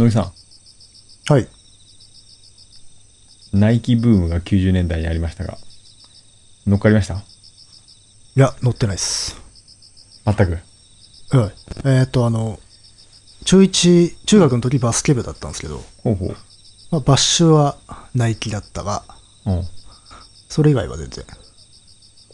野木さはい。ん、ナイキブームが90年代にありましたが、乗っかりました？いや、乗ってないっす。全く？はい。えっ、と、あの、中1、中学の時バスケ部だったんですけど、ほうほう。まあ、バッシュはナイキだったが、うそれ以外は全然。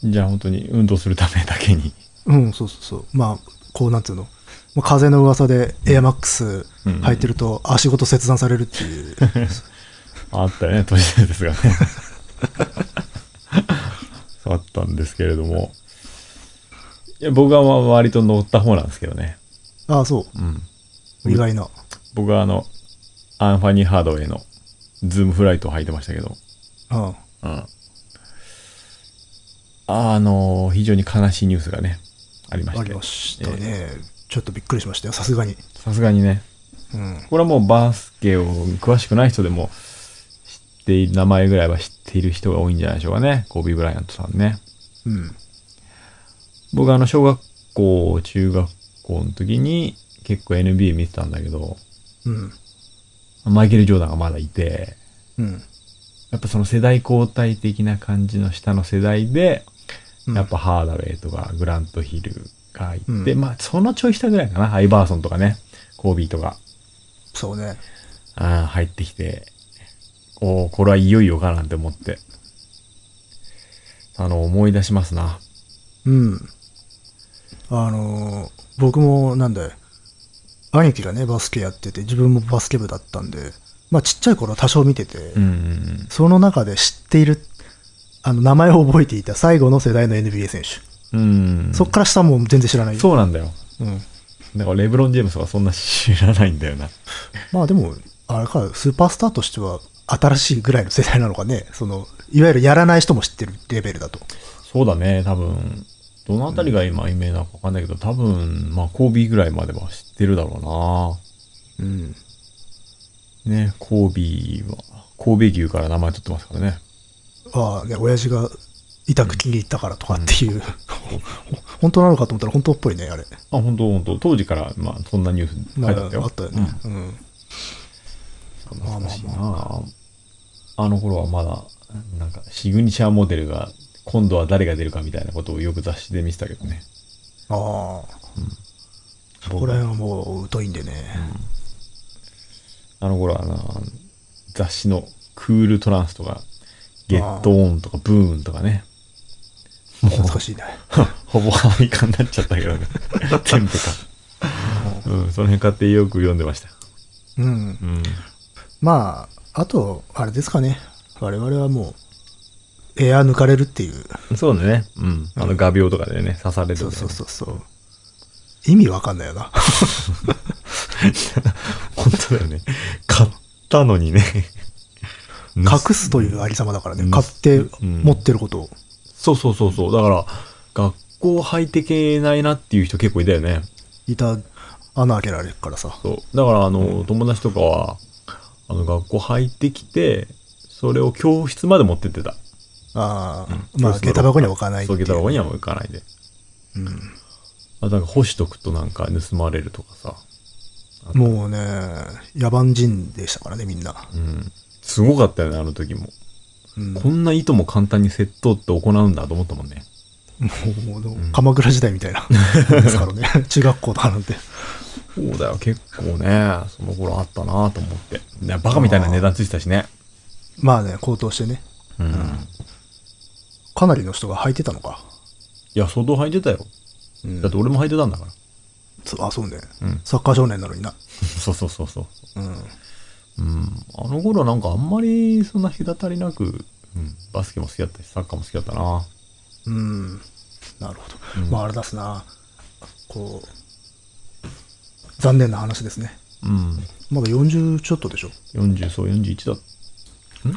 ん。じゃあ本当に運動するためだけに。うん、そうそうそう。まあ、こうなんていうの？まあ、風の噂でエアマックス履いてると足ごと切断されるっていう。あったよね、都市伝説がね。あったんですけれども。いや僕はまあ割と乗った方なんですけどね。ああ、そうん。う。意外な。僕はあの、アンファニー・ハーダウェイのズームフライトを履いてましたけど。うん。うん。あの、非常に悲しいニュースがね、ありましてありま。ちょっとびっくりしましたよ、さすがに。さすがにね。うん。これはもうバスケを詳しくない人でも知っている、名前ぐらいは知っている人が多いんじゃないでしょうかね。コービー・ブライアントさんね。うん。僕はあの、小学校、中学校の時に結構 NBA 見てたんだけど、うん。マイケル・ジョーダンがまだいて、うん。やっぱその世代交代的な感じの下の世代で、うんやっぱハーダウェイとかグラントヒルがいて、うんまあそのちょい下ぐらいかな。アイバーソンとかね、コービーとか、そうね。あー入ってきて、おおこれはいよいよかなんて思って、あの、思い出しますな。うん。あのー僕もなんだよ。兄貴がね、バスケやってて、自分もバスケ部だったんで、まあちっちゃい頃は多少見てて、うんうんうん。その中で知っている、あの、名前を覚えていた最後の世代の NBA 選手。うん。そっから下も全然知らない。そうなんだよ。うん。だからレブロン・ジェームスはそんな知らないんだよな。まあでも、あれか、スーパースターとしては新しいぐらいの世代なのかね。その、いわゆるやらない人も知ってるレベルだと。そうだね、多分。どのあたりが今有名なのかわかんないけど、多分、まあ、コービーぐらいまでは知ってるだろうん。うな。ね、コービーは、神戸牛から名前取ってますからね。ああ、ね、親父が痛く気に入ったからとかっていう、本当なのかと思ったら本当っぽいね、あれ。あ、本当本当当時から、まあ、そんなニュース書いてあったよ。あったよね。うん。うん。懐かしいなあの頃はまだ、なんか、シグニチャーモデルが、今度は誰が出るかみたいなことをよく雑誌で見てたけどね。ああ。そこら辺はもう疎いんでね。あの頃はな、雑誌のクールトランスとか、ゲットオンとかブーンとかね。懐かしいね。ほぼアメリカになっちゃったけどね。全部か。うん、その辺買ってよく読んでました。うん。うん。まあ、あと、あれですかね。我々はもう、エア抜かれるっていう。そうだね。うん。あの画鋲とかでね、刺される、そうそうそうそう。意味わかんないよな。本当だよね。買ったのにね。隠すというありさまだからね。うん買ってうん持ってることを。そうそうそうそう。だから、学校入ってけないなっていう人結構いたよね。いた、穴開けられるからさ。そう。だから、あの、友達とかは、あの、学校入ってきて、それを教室まで持ってってた。ああ、うんまあ、下駄箱には置かないってそう、いう下駄箱にはもう行かないで。うんあ、なんか干しとくとなんか盗まれるとかさ。もうね、野蛮人でしたからね、みんな。うん。すごかったよね、あの時も。うん、こんな糸も簡単に窃盗って行うんだと思ったもんね。もう鎌倉時代みたいな。ですからね。中学校とかなんて。そうだよ、結構ね、その頃あったなと思って。ねバカみたいな値段ついてたしね。まあね、高騰してね。うん。かなりの人が履いてたのか。いや、相当履いてたよ。うんだって俺も履いてたんだから。そうあ、そうね、うんサッカー少年なのにな。そうそうそうそう。うん。うん。あの頃なんかあんまりそんな隔たりなく、うん、バスケも好きだったし、サッカーも好きだったな。うん。なるほど。うんまあ、あれだすな。こう、残念な話ですね。うん。まだ40ちょっとでしょ？40、そう、41だ。ん？い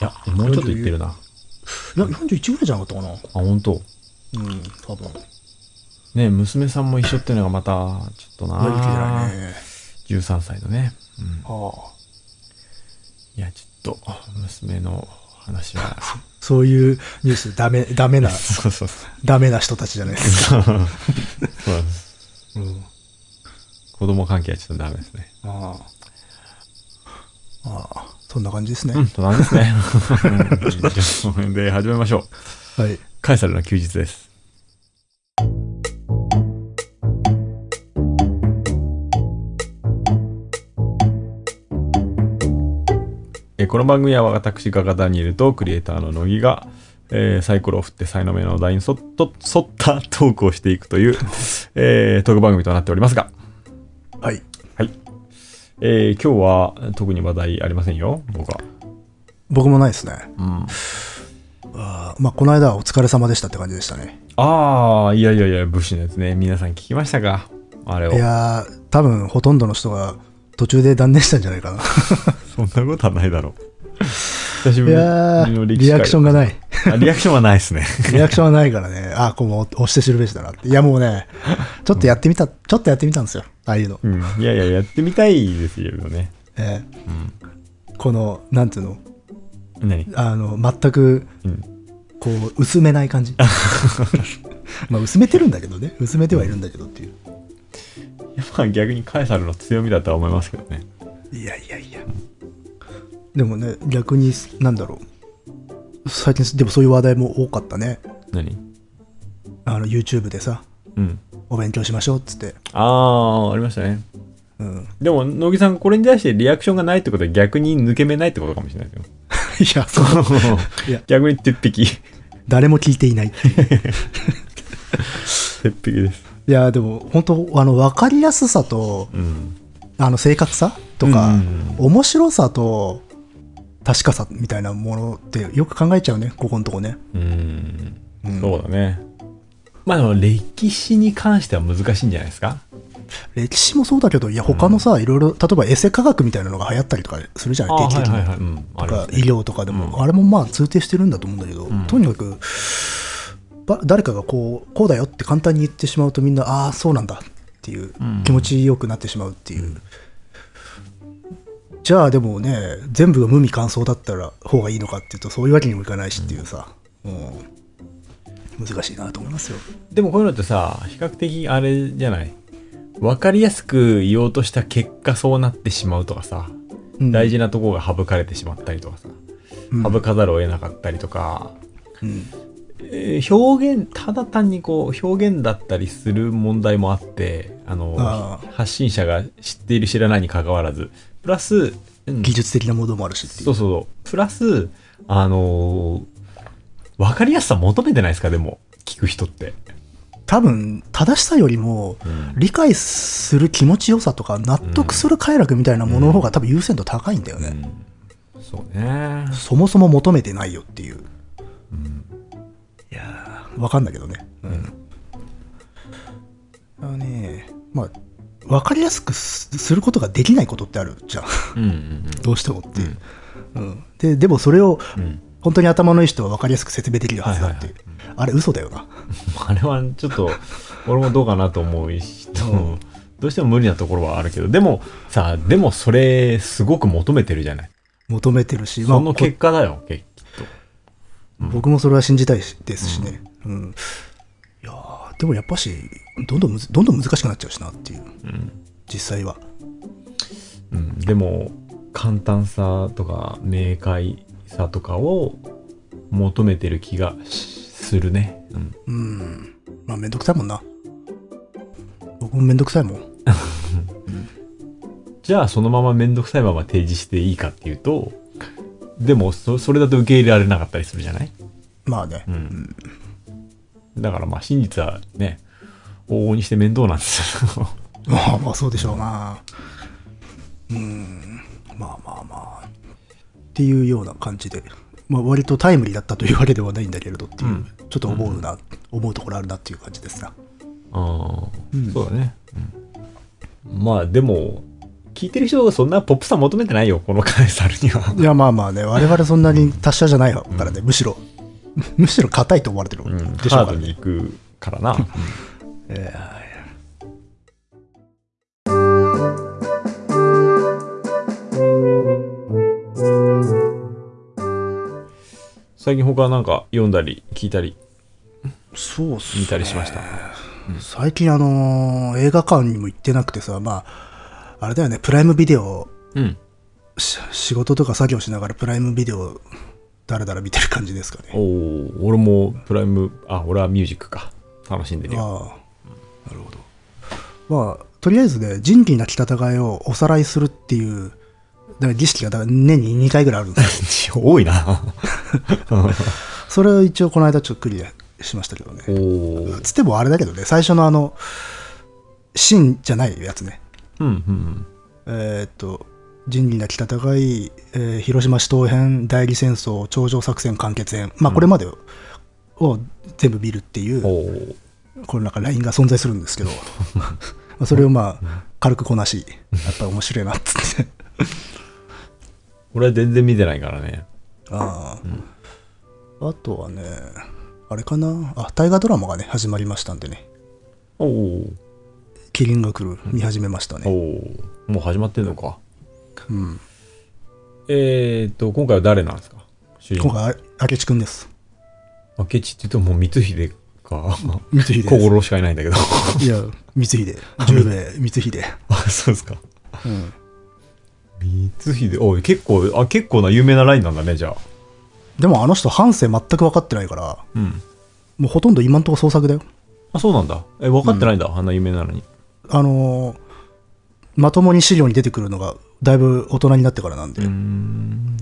や、もうちょっといってるな。あ、いや、41ぐらいじゃなかったかな？本当。うん、多分。ね娘さんも一緒っていうのがまた、ちょっとな。ないね。13歳のね。うん。はあ。いや、ちょっと、娘の話は。そういうニュース、ダメ、ダメな、そうそう。ダメな人たちじゃないですか。そうなんです。うん。子供関係はちょっとダメですね。ああ。ああ、そんな感じですね。うん、そんな感じですね。じゃあ、この辺で始めましょう。はい。カエサルの休日です。えーこの番組は私、ガガダニエルとクリエイターの乃木が、えーサイコロを振って才能目の題に沿っと沿ったトークをしていくという、えートーク番組となっておりますが、はい。はい。えー今日は特に話題ありませんよ、僕は。僕もないですね。うん。あーまあ、この間はお疲れ様でしたって感じでしたね。ああ、いやいやいや、武士のやつね。皆さん聞きましたか？あれをい。やー、多分ほとんどの人が途中で断念したんじゃないかな。そんなことはないだろう。久しぶいりのリアクションがない。あリアクションはないですね。リアクションはないからね、あー、こうも押して知るべしだなって。いや、もうね、ちょっとやってみた、ちょっとやってみたんですよ。ああいうの。うん。いやいや、やってみたいですよね。えーこの、なんていうの、何？あの、全く、うん。こう、薄めない感じ。まあ、薄めてるんだけどね。薄めてはいるんだけどっていう。逆にカエサルの強みだとは思いますけどね。いやいやいや。でもね、逆に、なんだろう。最近、でもそういう話題も多かったね。何？あの、YouTube でさ、うん。お勉強しましょうっつって。ああ、ありましたね。うん。でも、乃木さん、これに対してリアクションがないってことは逆に抜け目ないってことかもしれないですよ。いや、そう。いや逆に鉄壁。誰も聞いていない。鉄壁です。いや、でも、本当あの、わかりやすさと、うん。あの、正確さとか、うん面白さと、確かさみたいなものってよく考えちゃうね、ここのとこね。うん。うんそうだね。まあでも歴史に関しては難しいんじゃないですか？歴史もそうだけど、いや、他のさ、いろいろ、例えばエセ科学みたいなのが流行ったりとかするじゃない、定期的に。はいはいはい。うん。ね医療とかでも、うんあれもまあ通底してるんだと思うんだけど、んとにかくば誰かがこうこうだよって簡単に言ってしまうとみんなああそうなんだっていううん。気持ちよくなってしまうっていう、じゃあでもね全部が無味乾燥だったら方がいいのかっていうとそういうわけにもいかないしっていうさ、うん。難しいなと思いますよ。でもこういうのってさ、比較的あれじゃない？わかりやすく言おうとした結果そうなってしまうとかさ、うん。大事なところが省かれてしまったりとかさ、うん。省かざるを得なかったりとか、うん。えー表現、ただ単にこう表現だったりする問題もあって、あの、あ発信者が知っている知らないに関わらず、プラス、うん。技術的なものもあるしそうそうそう。プラス、あのーわかりやすさ求めてないですかでも、聞く人って。多分正しさよりもうん。理解する気持ちよさとか納得する快楽みたいなものの方が多分優先度高いんだよね、そうね。そもそも求めてないよっていう、わかんないけどね。うん、あのねまあ分かりやすくすすることができないことってあるじゃん。うんうん どうしてもって。いう、うん。ででもそれをうん。うん。本当に頭のいい人は分かりやすく説明できるはずだって。いう、はい。あれ嘘だよな。あれはちょっと、俺もどうかなと思うし、うん。どうしても無理なところはあるけど、でもさ、でもそれ、すごく求めてるじゃない。求めてるし、そのこ結果だよ、きっと。僕もそれは信じたいですしね。うん。いやーでもやっぱし、どんどんどんどん難しくなっちゃうしなっていう、うん。実際は。うん、でも、簡単さとか、明快さとかを求めてる気がしするね。うん。うん。まあ、めんどくさいもんな。僕もめんどくさいもん。じゃあそのままめんどくさいまま提示していいかっていうと、でもそそれだと受け入れられなかったりするじゃない？まあね。うん。だからまあ真実はね、往々にして面倒なんですよ。まあまあ、そうでしょうな。うん。まあまあまあ。っていうような感じで。まあ、割とタイムリーだったというわけではないんだけれどっていう、うんちょっと思うな、思うところあるなっていう感じですな。ああ、うんそうだね。うんまあでも、聞いてる人はそんなポップさ求めてないよ、このカエサルには。いや、まあまあね、我々そんなに達者じゃないからね、むしろ、むしろ硬いと思われてるうん、でしょうからね。ハードに行くからな。え最近他なんか読んだり聞いたりーそうっすね見たりしました？最近あのー映画館にも行ってなくてさ、まあ、あれだよね、プライムビデオうん。し仕事とか作業しながらプライムビデオだらだら見てる感じですかね。おお俺もプライム、あ、俺はミュージックか。楽しんでるよ。ああ、なるほど。まあ、とりあえずね、仁義なき戦いをおさらいするっていう、だから儀式がだから年に2回ぐらいあるんですよ。多いな。それを一応この間ちょっとクリアしましたけどね。おお。つってもあれだけどね、最初のあの、シンじゃないやつね。うんうんえーっと、仁義なき戦い、えー広島市東編、代理戦争、頂上作戦完結編、まあこれまでを全部見るっていううん。、おお。この中ラインが存在するんですけど、まあそれをまあ軽くこなし、やっぱり面白いなっつって。俺は全然見てないからね。ああ、あとはね、あれかな、あ、大河ドラマがね、始まりましたんでね、おお。キリンが来る、見始めましたおね。お。もう始まってんのか。うん。えーっと、今回は誰なんですか？今回、あ明智くんです。明智って言うともう光秀か。光秀。小五郎しかいないんだけど。いや、光秀、十兵衛、光秀。あ、そうですか。うん。光秀、おい、結構、あ、結構な有名なラインなんだね、じゃあ。でもあの人、半生全く分かってないから、うん。もうほとんど今んとこ創作だよ。あ、そうなんだ。え、分かってないんだ。あんな有名なのに。あのーまともに資料に出てくるのが、だいぶ大人になってからなんで。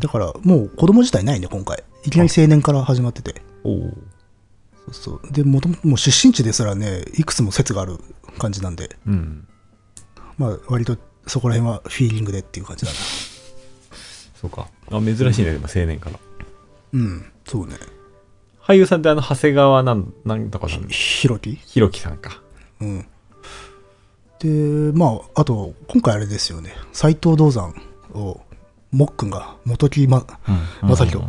だから、もう子供自体ないね、今回。いきなり青年から始まってて。そうそう。で、もとももう出身地ですらね、いくつも説がある感じなんで、うん。まあ、割とそこら辺はフィーリングでっていう感じだな。そうか。あ、珍しいね、でも青年から。うん、そうね。俳優さんってあの、長谷川なん、なんとかさん、ひろき？ひろきさんか。うん。で、まあ、あと、今回あれですよね、斎藤道山を、もっくんが、元木ま正宏。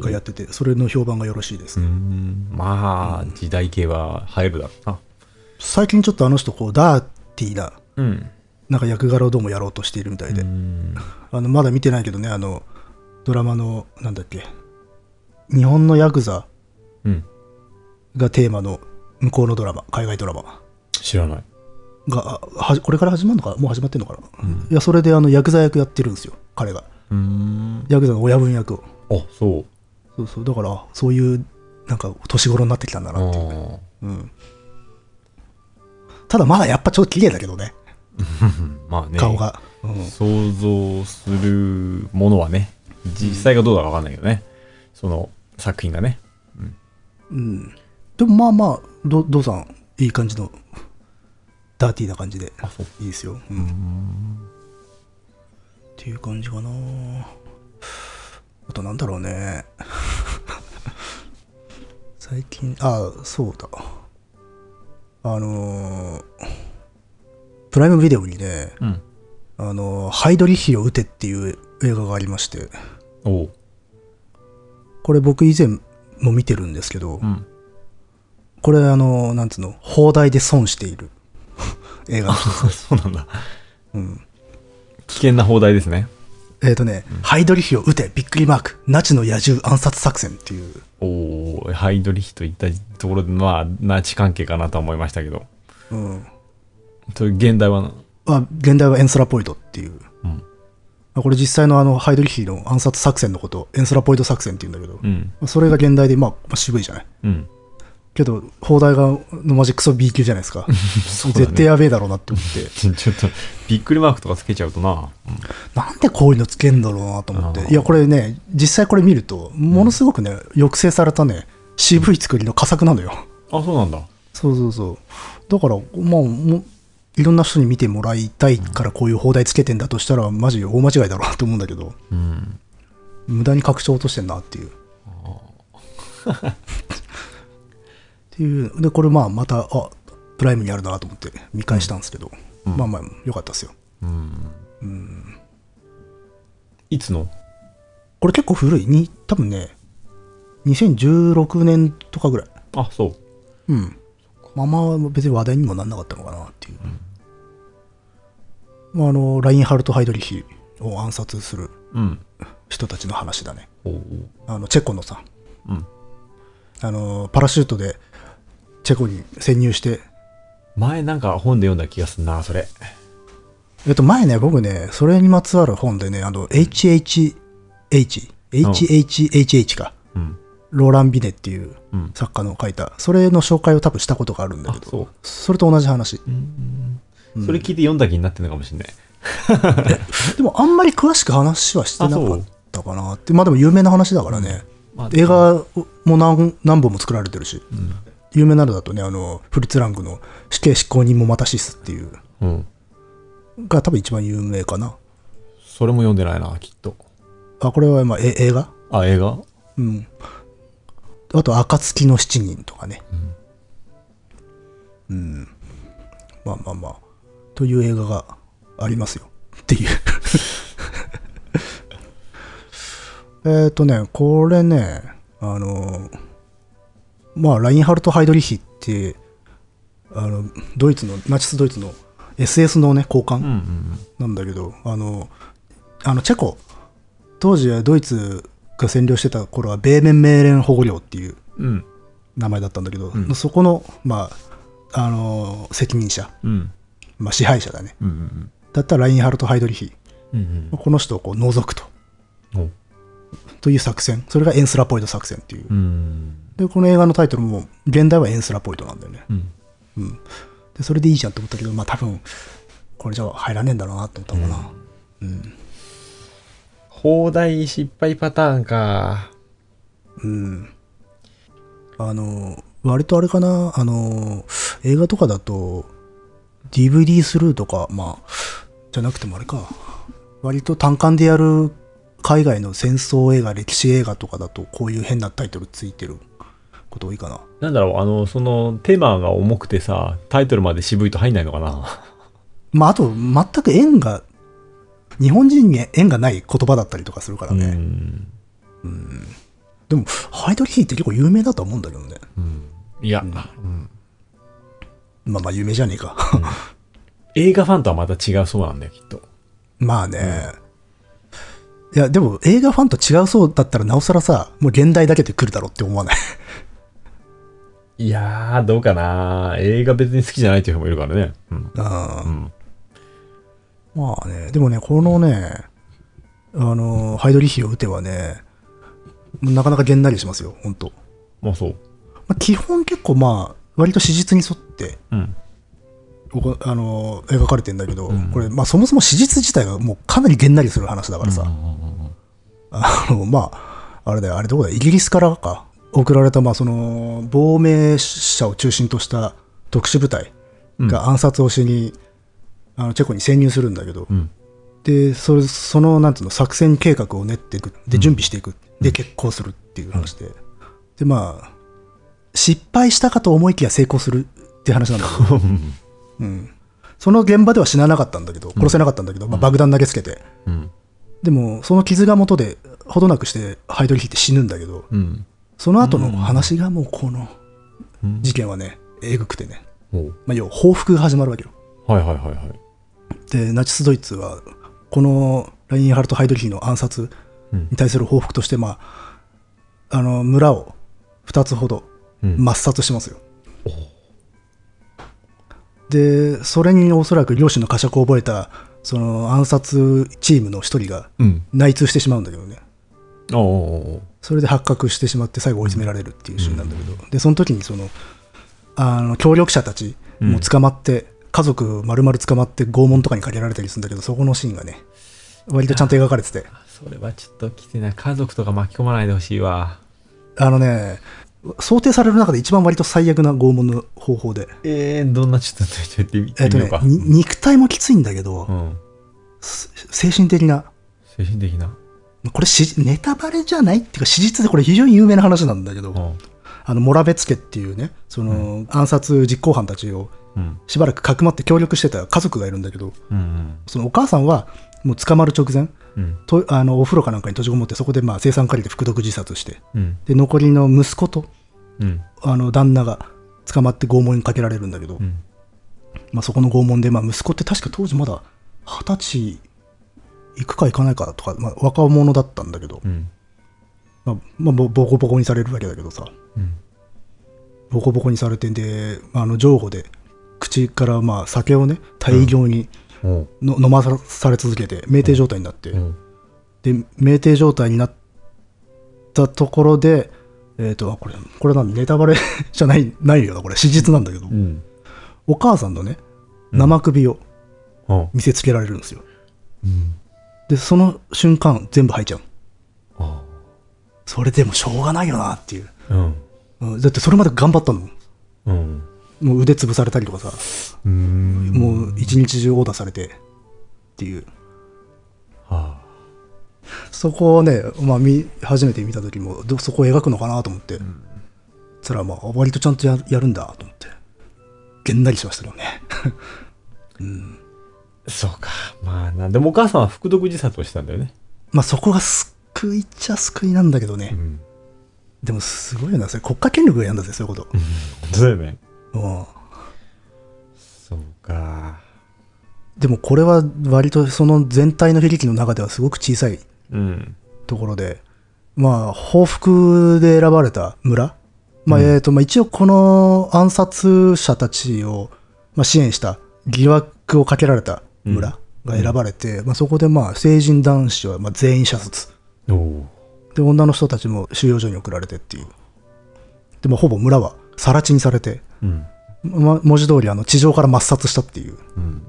がやってて、それの評判がよろしいですね。ん。まあ、時代系は入るだろうな。最近ちょっとあの人、こう、ダーティーな、うん。なんか役柄をどうもやろうとしているみたいで、うん。あの、まだ見てないけどね、あの、ドラマの、なんだっけ、日本のヤクザうん。がテーマの向こうのドラマ、海外ドラマ知らない。が、あはこれから始まるのかもう始まってんのかな、いや、それであの、ヤクザ役やってるんですよ、彼が。うーん。ヤクザの親分役を。あ、そう。そうそう、だから、そういう、なんか、年頃になってきたんだなっていううん。ただ、まだやっぱちょっと綺麗だけどね、ー まあね。顔が。うん。想像するものはね、実際がどうだかわかんないけどね。その作品がね。うん。でも、まあまあ、ど、どうさん、いい感じの、ダーティーな感じで。いいですよ。うん。っていう感じかなあと、なんだろうね。最近、あ、そうだ。あのープライムビデオにね、うん。あの、ハイドリヒを撃てっていう映画がありまして。これ僕以前も見てるんですけど、うん。これあの、なんつうの、放題で損している映画そうなんだ。うん。危険な放題ですね。えっ、とね、ハイドリヒを撃てびっくりマーク、ナチの野獣暗殺作戦っていう、おおハイドリヒといったところで、まあ、ナチ関係かなとは思いましたけど。うん。と現代は？あ、現代はエンスラポイドっていう。うん。まあこれ実際のあの、ハイドリヒの暗殺作戦のことをエンスラポイド作戦って言うんだけど、まうん。あそれが現代で、まあ、まあ渋いじゃない。うん。けど、放題がのマジクソ B 級じゃないですか。そうだね絶対やべえだろうなって思って。ちょっと、びっくりマークとかつけちゃうとな。なんでこういうのつけんだろうなと思って。いや、これね、実際これ見ると、ものすごくね、抑制されたね、渋い作りの佳作なのよ。あ、そうなんだ。そうそうそう。だから、まあ、もういろんな人に見てもらいたいからこういう放題つけてんだとしたら、マジ大間違いだろうなと思うんだけど、うん。無駄に拡張落としてんなっていう。っていう。で、これまあ、また、あ、プライムにあるなと思って見返したんですけど、うんまあまあ、よかったですよ。うん。いつの？これ結構古い。に、多分ね、2016年とかぐらい。あ、そう。うん。まあまあ、別に話題にもなんなかったのかなっていう。まあ、あの、ラインハルト・ハイドリヒを暗殺するうん。人たちの話だね。おうあの、チェコのさ、うん。あの、パラシュートでチェコに潜入して、前なんか本で読んだ気がするな、それ。えっと、前ね、僕ね、それにまつわる本でね、あの、HHH、HHHH か、うん。ローラン・ビネっていううん。作家の書いた、それの紹介を多分したことがあるんだけど、あそれと同じ話。うん。うんそれ聞いて読んだ気になってるのかもしれない。でも、あんまり詳しく話はしてなかったかなって、まあでも有名な話だからね、まあ映画も何何本も作られてるし、うん。有名なのだとね、あの、フリッツ・ラングの死刑執行人もまたシスっていう、うん。が多分一番有名かな。それも読んでないな、きっと。あ、これはまあえ映画？あ、映画？うん。あと、暁の七人とかね。うん。まあまあまあ。という映画がありますよ。っていう。えっとね、これね、あの、まあ、ラインハルト・ハイドリヒって、あの、ドイツの、ナチスドイツの SS のね、高官。うんうんなんだけど、あの、あのチェコ、当時はドイツが占領してた頃は、ベーメンメーレン保護領っていううん。うん。名前だったんだけど、うんそこの、まあ、あの、責任者、うん。まあ、支配者だね。うんうんだったらラインハルト・ハイドリヒ、うん。この人をこう除くと。うん。という作戦。それがエンスラポイド作戦っていう。うん。で、この映画のタイトルも、現代はエンスラポイドなんだよね。うん。うん。で、それでいいじゃんと思ったけど、まあ多分、これじゃ入らねえんだろうなと思ったのかな。うん。放題失敗パターンか。うん。あの、割とあれかな、あの、映画とかだと、DVD スルーとか、まあ、じゃなくてもあれか、割と単館でやる海外の戦争映画、歴史映画とかだと、こういう変なタイトルついてること多いかな。なんだろう、あの、その、テーマが重くてさ、タイトルまで渋いと入んないのかな？まあ、あと、全く縁が、日本人に縁がない言葉だったりとかするからうね。ん。でも、ハイドリヒーって結構有名だと思うんだけどね。うん。いや、うんまあまあ、有名じゃねえか。映画ファンとはまた違うそうなんだよ、きっと。まあね。いや、でも映画ファンと違うそうだったらなおさらさ、もう現代だけで来るだろうって思わない？いやー、どうかな映画別に好きじゃないっていう人もいるからね。うん。あうん。まあね、でもね、このね、あの、ハイドリヒを打てはね、なかなかげんなりしますよ、本当まあそう。まあ、基本結構まあ、割と史実に沿って、うん。あの、描かれてんだけど、うんこれ、まあそもそも史実自体がもうかなりげんなりする話だからさ、うんうんうんあの、まあ、あれだよ、あれどこだ？イギリスからか、送られた、まあ、その、亡命者を中心とした特殊部隊うんが暗殺をしに、あのチェコに潜入するんだけど、うん。で、それその、なんていうの、作戦計画を練っていく。で、準備していく。で、決行するっていう話で。で、まあ、失敗したかと思いきや成功するっていう話なんだけど、うん。その現場では死ななかったんだけど、殺せなかったんだけど、まあ、爆弾投げつけて、うん。でも、その傷が元で、ほどなくして、ハイドリヒって死ぬんだけど、うん。その後の話がもうこのうん事件はね、えぐくてね、まあ、要は報復が始まるわけよ。はいはいはいはい。で、ナチス・ドイツは、このラインハルト・ハイドリヒの暗殺うんに対する報復として、まあ、あの村を2つほどうん抹殺しますよ。で、それにおそらく両親の呵責を覚えた、その暗殺チームの一人がうん。内通してしまうんだけどね。おうおうおうそれで発覚してしまって最後追い詰められるっていうシーンなんだけど、でその時にそのあの協力者たちも捕まって、家族丸々捕まって拷問とかにかけられたりするんだけどそこのシーンがね割とちゃんと描かれててそれはちょっときついな。家族とか巻き込まないでほしいわ。あのね想定される中で一番割と最悪な拷問の方法で、えー、どんなちょっと言ってみようか。、に肉体もきついんだけど、うん。す精神的な精神的な？これしネタバレじゃない？っていうか史実でこれ非常に有名な話なんだけど、うん。あのモラベツケっていうねその、暗殺実行犯たちをうん。しばらくかくまって協力してた家族がいるんだけどうん。そのお母さんはもう捕まる直前うん。とあのお風呂かなんかに閉じこもってそこでまあ生産借りで服毒自殺してうん。で残りの息子とうん。あの旦那が捕まって拷問にかけられるんだけど、うん。まあ、そこの拷問で、まあ、息子って確か当時まだ二十歳行くか行かないかとか、まあ、若者だったんだけど、うん。まあまあ、ボボコボコにされるわけだけどさうん。ボコボコにされてであの上手で口からまあ酒をね大量にうん。の飲まされ続けて酩酊状態になって、うん。で酩酊状態になったところでえっ、とあこれこれなんネタバレ じゃないないよなこれ史実なんだけど、うん。お母さんのね生首をうん。見せつけられるんですようん。でその瞬間全部吐いちゃうあそれでもしょうがないよなっていう、あ。うん。うん、だってそれまで頑張ったのうん。もう腕潰されたりとかさ、うーん。もう一日中オーダーされてっていうはあ。そこをね、まあ、見初めて見た時もどそこを描くのかなと思って、そしたらまあ割とちゃんとややるんだと思ってげんなりしましたけどね そうか。まあな、でもお母さんは服毒自殺をしたんだよね。まあそこが救いっちゃ救いなんだけどね、ん。でもすごいよなそれ国家権力がやるんだぜそういうこと、そうだよね。うんそうか。でもこれは割とその全体の悲劇の中ではすごく小さいうん。ところで、まあ、報復で選ばれた村、まあうんえーとまあ、一応この暗殺者たちを、まあ、支援した疑惑をかけられた村が選ばれて、まあ、そこでまあ成人男子はまあ全員射殺。で女の人たちも収容所に送られてっていうでもほぼ村は更地にされて、うん。ま、文字通りあの地上から抹殺したっていううん。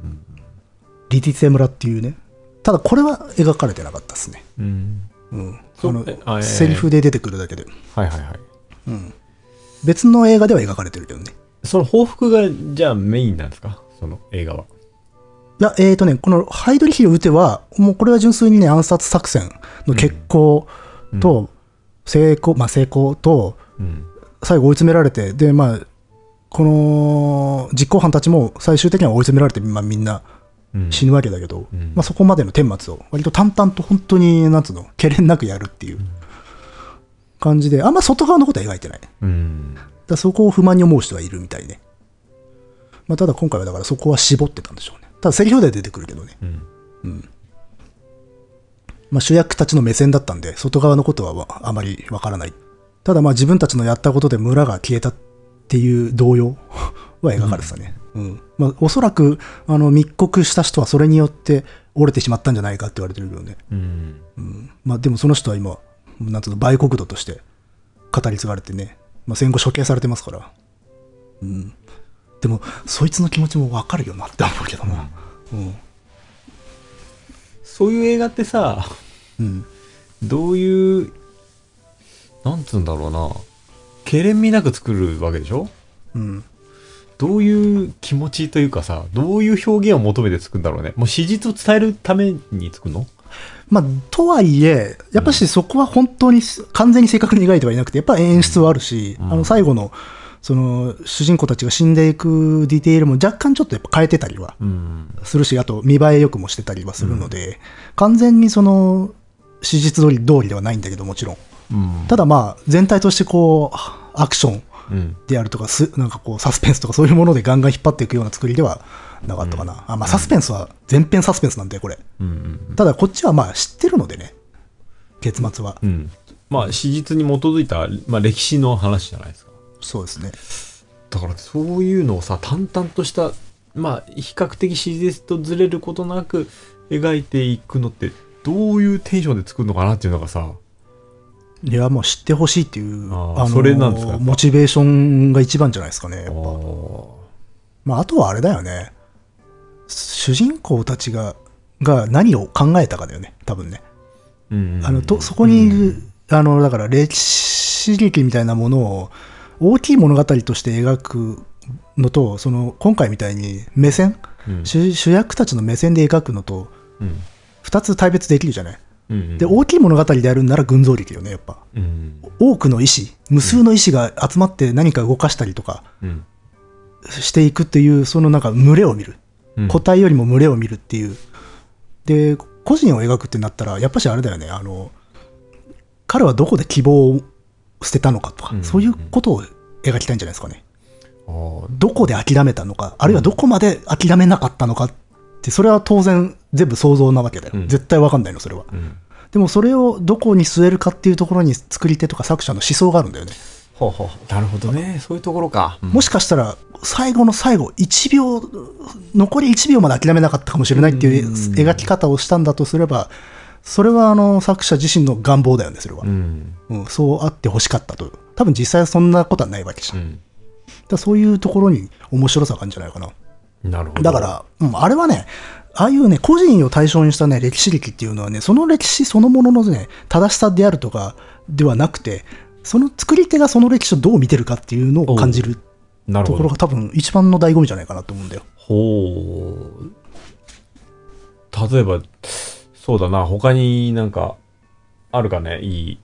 リティツェ村っていうねただこれは描かれてなかったですね、うん。うのセリフで出てくるだけではいはいはい。別の映画では描かれてるけどね。その報復が、じゃあメインなんですか？その映画は。いや、えーとね、このハイドリヒル・ウテは、もうこれは純粋にね、暗殺作戦の決行と、成功、まあ成功と、うん。最後追い詰められて、で、まあ、この実行犯たちも最終的には追い詰められて、まあ、みんなうん。死ぬわけだけど、うんまあ、そこまでの顛末を割と淡々と本当に、なんつうの、けれんなくやるっていう感じで、あんま外側のことは描いてない。うん。らそこを不満に思う人はいるみたいね。まあ、ただ今回はだからそこは絞ってたんでしょうね。ただセリフでは出てくるけどね。うん。まあ、主役たちの目線だったんで、外側のことはわあまりわからない。ただまあ自分たちのやったことで村が消えたっていう動揺 は描かれてたね。うん。まあ、おそらく、あの、密告した人はそれによって折れてしまったんじゃないかって言われてるけどね。うん。うん。まあでもその人は今、なんつうの、売国度として語り継がれてね、まあ戦後処刑されてますから。うん。でも、そいつの気持ちもわかるよなって思うけどな。うん。そういう映画ってさ、うん。どういう、なんつうんだろうな。けれんみなく作るわけでしょ？うん。どういう気持ちというかさ、どういう表現を求めて作るんだろうね。もう史実を伝えるために作るの？まあ、とはいえ、やっぱしそこは本当に完全に正確に描いてはいなくて、やっぱ演出はあるし、うんあの最後の、その主人公たちが死んでいくディテールも若干ちょっとやっぱ変えてたりはうん。するし、あと見栄えよくもしてたりはするので、完全にその史実通り通りではないんだけど、もちろん。うん。ただまあ、全体としてこう、アクションうん。であるとか、すなんかこう、サスペンスとかそういうものでガンガン引っ張っていくような作りではなかったかな。あまあ、サスペンスは全編サスペンスなんで、これ。うん。ただこっちはまあ知ってるのでね、結末は。うん。まあ、史実に基づいた、まあ、歴史の話じゃないですか。そうですね。だから、そういうのをさ、淡々とした、まあ、比較的史実とずれることなく描いていくのって、どういうテンションで作るのかなっていうのがさ、いや、もう知ってほしいっていう、あーそれなんですか？モチベーションが一番じゃないですかね、やっぱ。おまあ、あとはあれだよね。主人公たちが、が何を考えたかだよね、多分ね。うんあの、と、そこにいる、あの、だから歴史劇みたいなものを大きい物語として描くのと、その、今回みたいに目線、うん主主役たちの目線で描くのと、うん二つ対別できるじゃない？うんで、大きい物語でやるんなら群像劇よね、やっぱ。うん多くの意志、無数の意志が集まって何か動かしたりとかうんしていくっていう、そのなんか群れを見る。うん個体よりも群れを見るっていう。で、個人を描くってなったら、やっぱしあれだよね、あの、彼はどこで希望を捨てたのかとか、うんそういうことを描きたいんじゃないですかね。どこで諦めたのか、あるいはどこまで諦めなかったのかって、それは当然全部想像なわけだよ。うん絶対わかんないの、それは。うんでもそれをどこに据えるかっていうところに作り手とか作者の思想があるんだよね。ほうほう。なるほどね。そういうところか。もしかしたら、最後の最後、1秒、残り1秒まで諦めなかったかもしれないっていううん描き方をしたんだとすれば、それはあの作者自身の願望だよね、それは。うん。うん、そうあってほしかったと。多分実際はそんなことはないわけじゃん。うん。らそういうところに面白さがあるんじゃないかな。なるほど。だから、うん、あれはね、ああいうね、個人を対象にしたね、歴史劇っていうのはね、その歴史そのもののね、正しさであるとかではなくて、その作り手がその歴史をどう見てるかっていうのを感じるなるほどところが。多分一番の醍醐味じゃないかなと思うんだよ。ほう。例えば、そうだな、他になんか、あるかね、いい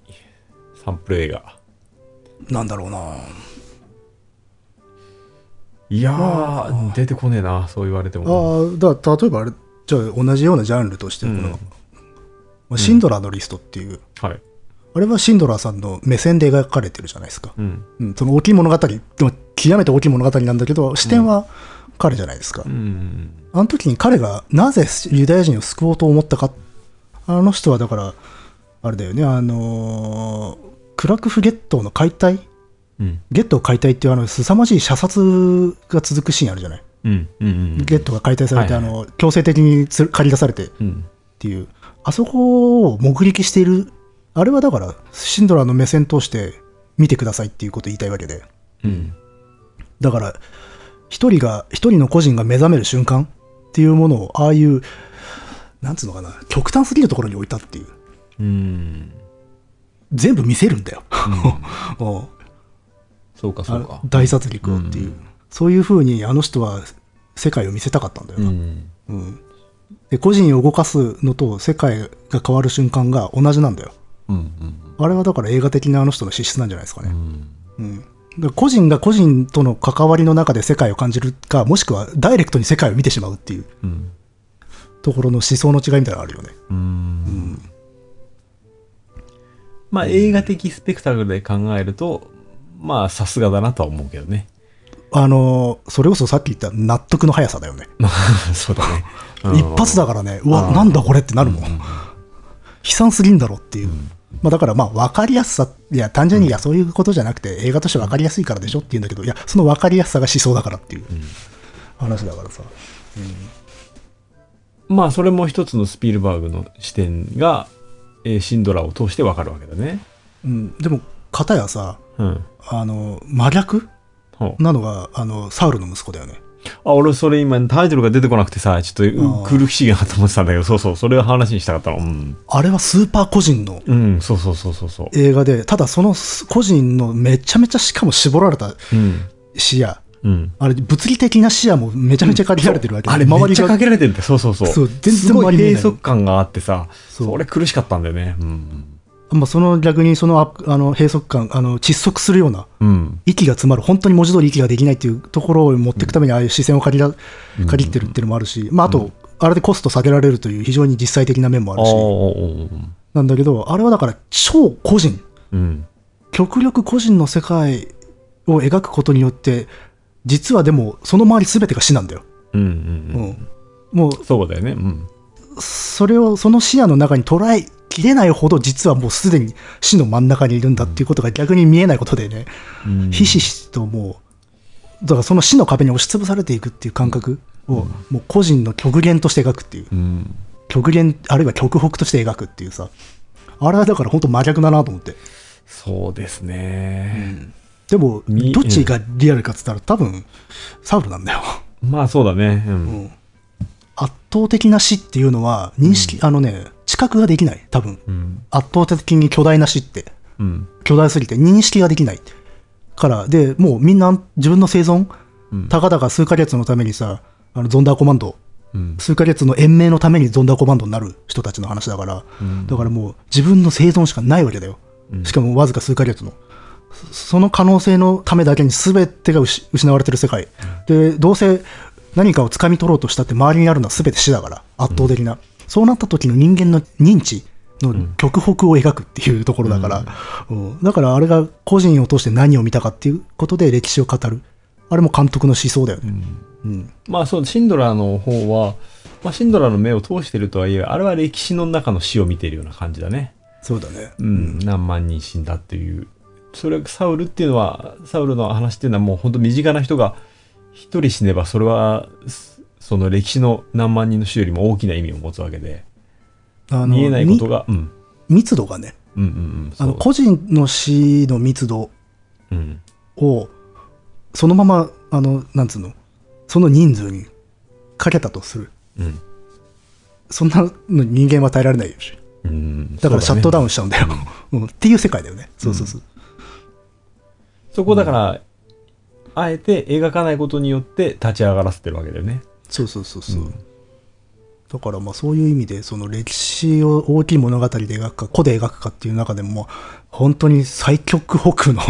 サンプル映画。なんだろうな。いやー、出てこねえな、そう言われてあも。あ、だから例えばあれ、じゃあ同じようなジャンルとして、この、うんまあシンドラーのリストっていう、はい。あれはシンドラーさんの目線で描かれてるじゃないですか。うん。うん、その大きい物語、でも極めて大きい物語なんだけど、視点は彼じゃないですか。うん。あの時に彼がなぜユダヤ人を救おうと思ったか、あの人はだから、あれだよね、あのークラクフゲットーの解体、うん。ゲットー解体っていうあの凄まじい射殺が続くシーンあるじゃない？うん。うん。ゲットが解体されて、はいはいあの強制的につ借り出されてっうん。ていう、あそこを目撃している、あれはだから、シンドラーの目線通して見てくださいっていうことを言いたいわけで。うん。だから、一人が、一人の個人が目覚める瞬間っていうものを、ああいう、なんつうのかな、極端すぎるところに置いたっていう。うん。全部見せるんだよ。うん そうか、そうかあ。大殺戮をっていう。うんそういうふうにあの人は世界を見せたかったんだよな。うん。うんで個人を動かすのと世界が変わる瞬間が同じなんだよ。うん。うん。あれはだから映画的なあの人の資質なんじゃないですかね。うん。うん個人が個人との関わりの中で世界を感じるか、もしくはダイレクトに世界を見てしまうっていううん。ところの思想の違いみたいなのあるよね。うん。まあ、映画的スペクタクルで考えると、まあ、さすがだなとは思うけどね。あのーそれこそさっき言った納得の速さだよね。そうだね。一発だからね、うわ、うんなんだこれってなるもん。悲惨すぎんだろっていう。まあだからまあ分かりやすさ、いや単純にいやそういうことじゃなくて映画として分かりやすいからでしょって言うんだけど、いやその分かりやすさが思想だからっていう話だからさ。まあ、それも一つのスピルバーグの視点が、えーシンドラーを通してわかるわけだね。うん、でも、片やさ、うん。あの、真逆？なのが、あの、サウルの息子だよね。あ、俺それ今タイトルが出てこなくてさ、ちょっと苦しいなと思ってたんだけど、そうそう、それを話にしたかったの。うん。あれはスーパー個人のうん、そうそうそうそうそう。映画で、ただその個人のめちゃめちゃしかも絞られたうん。視野、うん。あれ物理的な視野もめちゃめちゃ限られてるわけであれめっちゃかがけられてるって、そうそうそう。そう全然閉塞感があってさ、それ苦しかったんだよね。うん。まあ、その逆にそのああの閉塞感、あの窒息するような、うん。息が詰まる、本当に文字通り息ができないっていうところを持っていくために、ああいう視線を借りら借りてるっていうのもあるし、まあ、あと、あれでコスト下げられるという非常に実際的な面もあるし、ー、なんだけど、あれはだから超個人、うん。極力個人の世界を描くことによって、実はでも、その周り全てが死なんだよ。うん。うん。ううん。ん。もう、そうだよね。うん。それを、その視野の中に捉えきれないほど、実はもうすでに死の真ん中にいるんだっていうことが逆に見えないことでね、うんひしひしともう、だからその死の壁に押しつぶされていくっていう感覚を、もう個人の極限として描くっていう、うん。極限、あるいは極北として描くっていうさ、あれはだから本当真逆だなと思って。そうですね。でも、みどっちがリアルかっつったら多分、サウルなんだよ。まあそうだね。う。うんん圧倒的な死っていうのは、認識、あのね、知覚ができない、多分。うん。圧倒的に巨大な死って。うん。巨大すぎて認識ができないから、で、もうみんな自分の生存、うんたかだか数ヶ月のためにさ、あのゾンダーコマンド、うん。数ヶ月の延命のためにゾンダーコマンドになる人たちの話だから、うんだからもう自分の生存しかないわけだよ。うんしかもわずか数ヶ月の。そその可能性のためだけに全てが失失われてる世界。で、どうせ何かを掴み取ろうとしたって周りにあるのは全て死だから、圧倒的な。そうなった時の人間の認知の極北を描くっていうところだから、うんだからあれが個人を通して何を見たかっていうことで歴史を語る。あれも監督の思想だよね。うん。まあそう、シンドラーの方は、まあシンドラーの目を通してるとはいえ、あれは歴史の中の死を見ているような感じだね。そうだね。うん。何万人死んだっていうそれサウルっていうのはサウルの話っていうのはもう本当身近な人が一人死ねばそれはすその歴史の何万人の死よりも大きな意味を持つわけで見えないことがうんみ密度がね、うんうんうんあの個人の死の密度うんをそのまま、あの、なんつうの、その人数にかけたとする。うんそんなの人間は耐えられないよし。うんだからシャットダウンンしちゃうんだよ。うん っていう世界だよね。そうそうそう。そこだから、あえて描かないことによって立ち上がらせてるわけだよね。そうそうそうそう。うん。だからまあそういう意味で、その歴史を大きい物語で描くか、個で描くかっていう中でも、本当に最極北の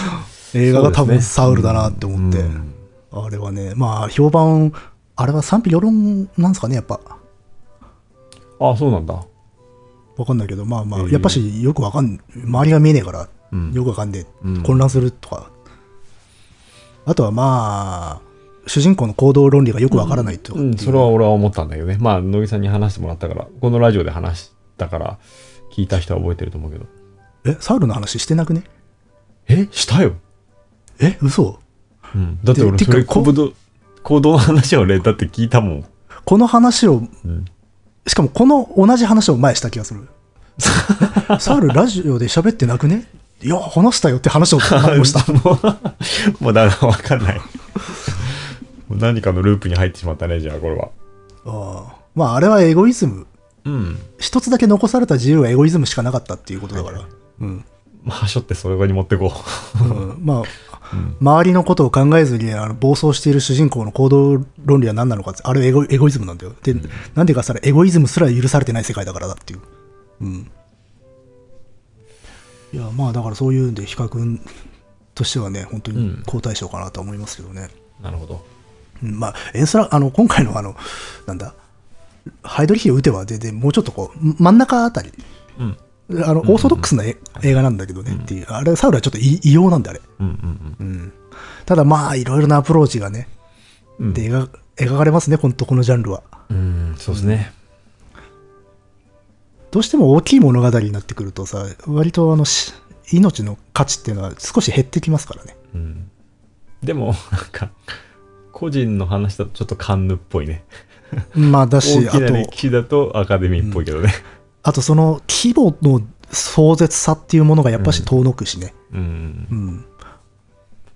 映画が多分サウルだなって思って、うん。あれはね、まあ評判、あれは賛否両論なんですかね、やっぱ。あそうなんだ。わかんないけど、まあまあ、やっぱしよくわかん、周りが見えねえから、うんよくわかんで、うん混乱するとか。あとはまあ、主人公の行動論理がよくわからないとううん、それは俺は思ったんだけどね。まあ、乃木さんに話してもらったから、このラジオで話したから、聞いた人は覚えてると思うけど。え、サウルの話してなくね？え？したよ。え、嘘？うん。だって俺、それ、こ行動、行動の話を俺、だって聞いたもん。この話を、うん。しかもこの同じ話を前した気がする。え サウルラジオで喋ってなくね？いや、話したよって話を前もした。もう、だからわかんない。もう何かのループに入ってしまったね、じゃあ、これは。ああまあ、あれはエゴイズム。うん。一つだけ残された自由はエゴイズムしかなかったっていうことだから。はいうん。まあ、しょってそれに持ってこううんまあ、う。ん。周りのことを考えずにあの暴走している主人公の行動論理は何なのかってあれエゴエゴイズムなんだよ。で、なんでかさらエゴイズムすら許されてない世界だからだっていう。うん。いや、まあだからそういうんで、比較としてはね、本当に好対象かなとは思いますけどね。なるほど。うんまあ、エンスラ、あの、今回のあの、なんだ、ハイドリヒを撃てば全然もうちょっとこう、真ん中あたり、うん。あの、オーソドックスなえ映画なんだけどねっていう、あれ、サウルはちょっと異異様なんで、あれ。うんうんうん。ただまあ、いろいろなアプローチがね、うん。で描描かれますね、本当このジャンルは。うん、そうですね。どうしても大きい物語になってくるとさ、割とあのし命の価値っていうのは少し減ってきますからね。うん。でも、なんか、個人の話だとちょっとカンヌっぽいね。まあだし、あと、大きな歴史だとアカデミーっぽいけどね。あとその規模の壮絶さっていうものがやっぱし遠のくしね。うん。うん。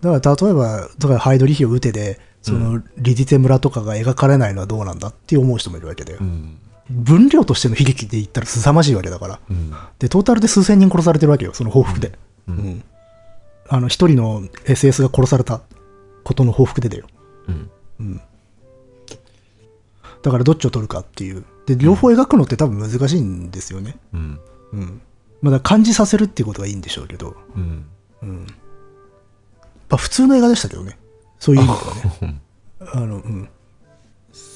だから例えば、だからハイドリヒを撃てで、そのリディテ村とかが描かれないのはどうなんだって思う人もいるわけだよう。ん。分量としての悲劇で言ったら凄まじいわけだから。うん。で、トータルで数千人殺されてるわけよ、その報復で。ううんん。あの、一人の SS が殺されたことの報復でだよ。うん。うん。だからどっちを取るかっていう。で、両方描くのって多分難しいんですよね。うん。うん。まあだ感じさせるっていうことがいいんでしょうけど。うん。普通の映画でしたけどね。そういう意味ではね。うんあの、うん。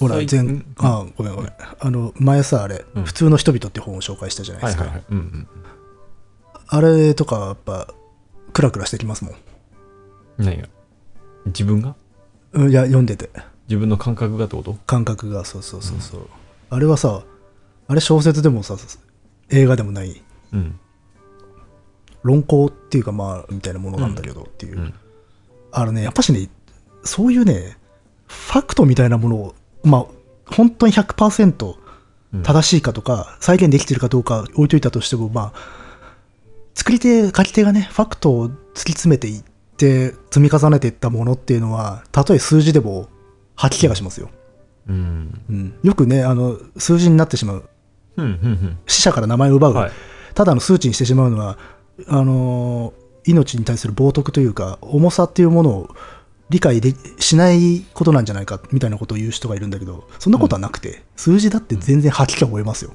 ほら、前あ、ごめんごめん。あの、前さ、あれ、うん普通の人々って本を紹介したじゃないですか。はいはいはい。うんあれとか、やっぱ、クラクラしてきますもん。うん。何が？自分が？うんいや、読んでて。自分の感覚がってこと？感覚が、そうそうそうそう。あれはさ、あれ小説でもさ、映画でもない、うん。論考っていうか、まあ、みたいなものなんだけどっていう。うん。あのね、やっぱしね、そういうね、ファクトみたいなものを、まあ、本当に100%うん正しいかとか、再現できてるかどうか置いといたとしても、まあ、作り手、書き手がね、ファクトを突き詰めていって、積み重ねていったものっていうのは、たとえ数字でも吐き気がしますよ。うん。うん、よくね、あの、数字になってしまう。うん。うん。死者から名前を奪う。はい。ただの数値にしてしまうのは、あのー命に対する冒涜というか、重さっていうものを理解でしないことなんじゃないかみたいなことを言う人がいるんだけど、そんなことはなくて、数字だって全然吐き気を覚えますよ。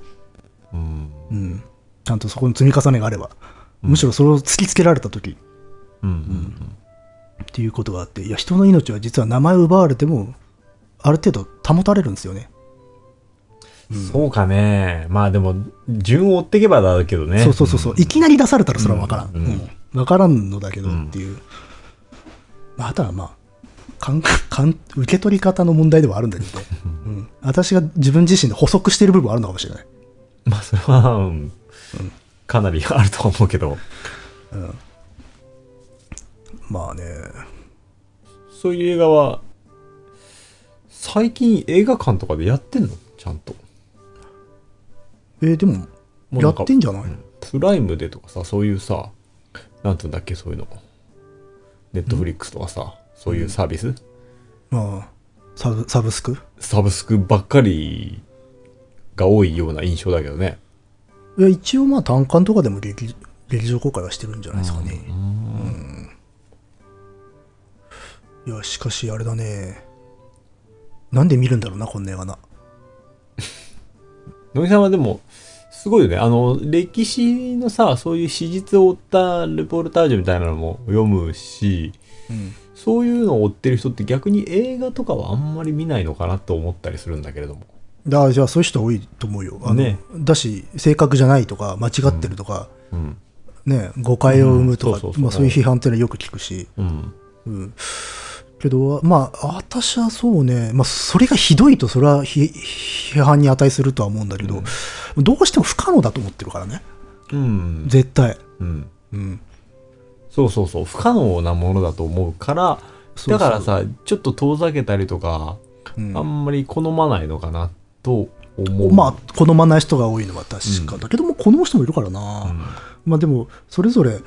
うん。うん。ちゃんとそこの積み重ねがあれば。うんむしろそれを突きつけられた時うん。っていうことがあって、いや、人の命は実は名前を奪われても、ある程度保たれるんですよね。そうかね。まあでも、順を追っていけばだけどね。そうそうそうそう。いきなり出されたらそれは分からん。うんうん分からんのだけどっていう。まあ、あとはまあ、感感 受け取り方の問題ではあるんだけど、うん、私が自分自身で補足している部分はあるのかもしれない。まあそれは、うんかなりあるとは思うけど。まあね。そういう映画は、最近映画館とかでやってんの？ちゃんと。えーでも、もうやってんじゃない、プライムでとかさ、そういうさ、なんつうんだっけ、そういうの。ネットフリックスとかさ、そういうサービス、まあ、サブサブスク？サブスクばっかりが多いような印象だけどね。いや、一応まあ単館とかでも劇劇場公開はしてるんじゃないですかね。いや、しかしあれだね。なんで見るんだろうな、こんな映画な。野木さんはでも、すごいよね。あの、歴史のさ、そういう史実を追ったレポルタージュみたいなのも読むし、うん。そういうのを追ってる人って逆に映画とかはあんまり見ないのかなと思ったりするんだけれども。だじゃあそういう人多いと思うよ。あのねだし、正確じゃないとか、間違ってるとか、うん。ね、誤解を生むとか、うんそういう批判っていうのはよく聞くし。うん。うん。けど、まあ、私はそうね、まあ、それがひどいと、それはひ批判に値するとは思うんだけど、どうしても不可能だと思ってるからね。うん。絶対。うん。うん。そうそうそう。不可能なものだと思うから、だからさ、ちょっと遠ざけたりとか、うんあんまり好まないのかなと思う。まあ、好まない人が多いのは確かだけども、好む人もいるからな。まあでも、それぞれ、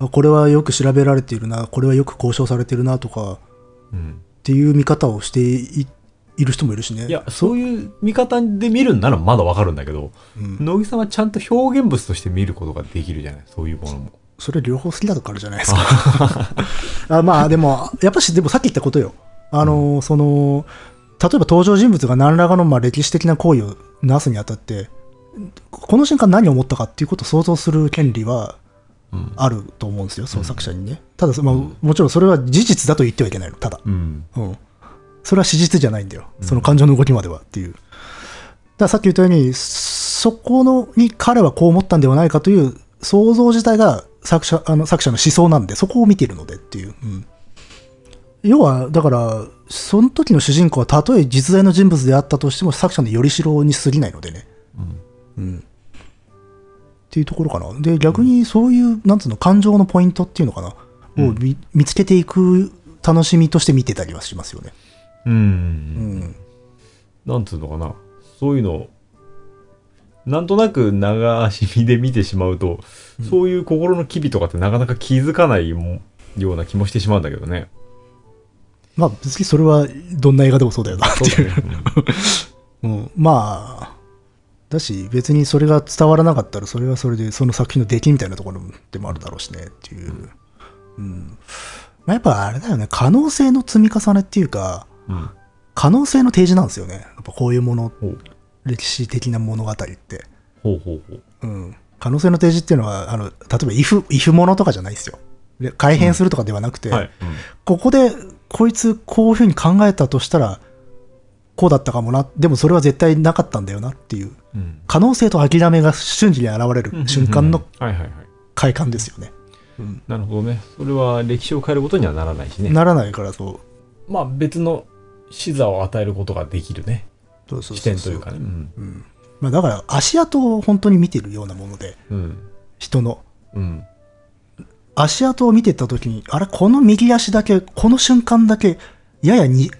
あこれはよく調べられているな、これはよく交渉されてるなとか、うん。っていう見方をしていいる人もいるしね。いや、そういう見方で見るんならまだわかるんだけど、うん乃木さんはちゃんと表現物として見ることができるじゃないそういうものも。それ両方好きだからじゃないですか。あまあでも、やっぱし、でもさっき言ったことよ。あの、その、例えば登場人物が何らかのまあ歴史的な行為をなすにあたって、この瞬間何を思ったかっていうことを想像する権利はうん。あると思うんですよ、創作者にね。ただ、まあ、もちろんそれは事実だと言ってはいけないの、ただ。うん。うん。それは史実じゃないんだよ。その感情の動きまではっていう。だからさっき言ったように、そこのに彼はこう思ったんではないかという想像自体が作者あの作者の思想なんで、そこを見ているのでっていう。うん、要は、だから、その時の主人公はたとえ実在の人物であったとしても作者のよりしろに過ぎないのでね。うん。っていうところかな。で、逆にそういう、なんつうの、感情のポイントっていうのかな、を見見つけていく楽しみとして見てたりはしますよね。うん。うん。なんつうのかな。そういうの、なんとなく流し見で見てしまうと、そういう心の機微とかってなかなか気づかないもような気もしてしまうんだけどね。まあ別にそれはどんな映画でもそうだよなっていう。ね。うん、まあ、だし別にそれが伝わらなかったらそれはそれでその作品の出来みたいなところでもあるだろうしねっていう。うん。まあやっぱあれだよね、可能性の積み重ねっていうか、うん。可能性の提示なんですよね。やっぱこういうもの。歴史的な物語って。ほうほうほう。うん。可能性の提示っていうのは、あの、例えば if、if ものとかじゃないですよ。で改変するとかではなくて、はい。ここでこいつこういうふうに考えたとしたらこうだったかもなでもそれは絶対なかったんだよなっていううん。可能性と諦めが瞬時に現れる瞬間の。快感ですよね、うんなるほどね。それは歴史を変えることにはならないしね。ならないからそうまあ別の視座を与えることができるね。視点というかね。うん。うんまあ、だから足跡を本当に見てるようなものでうん。人のうん。足跡を見てった時にあれこの右足だけこの瞬間だけややに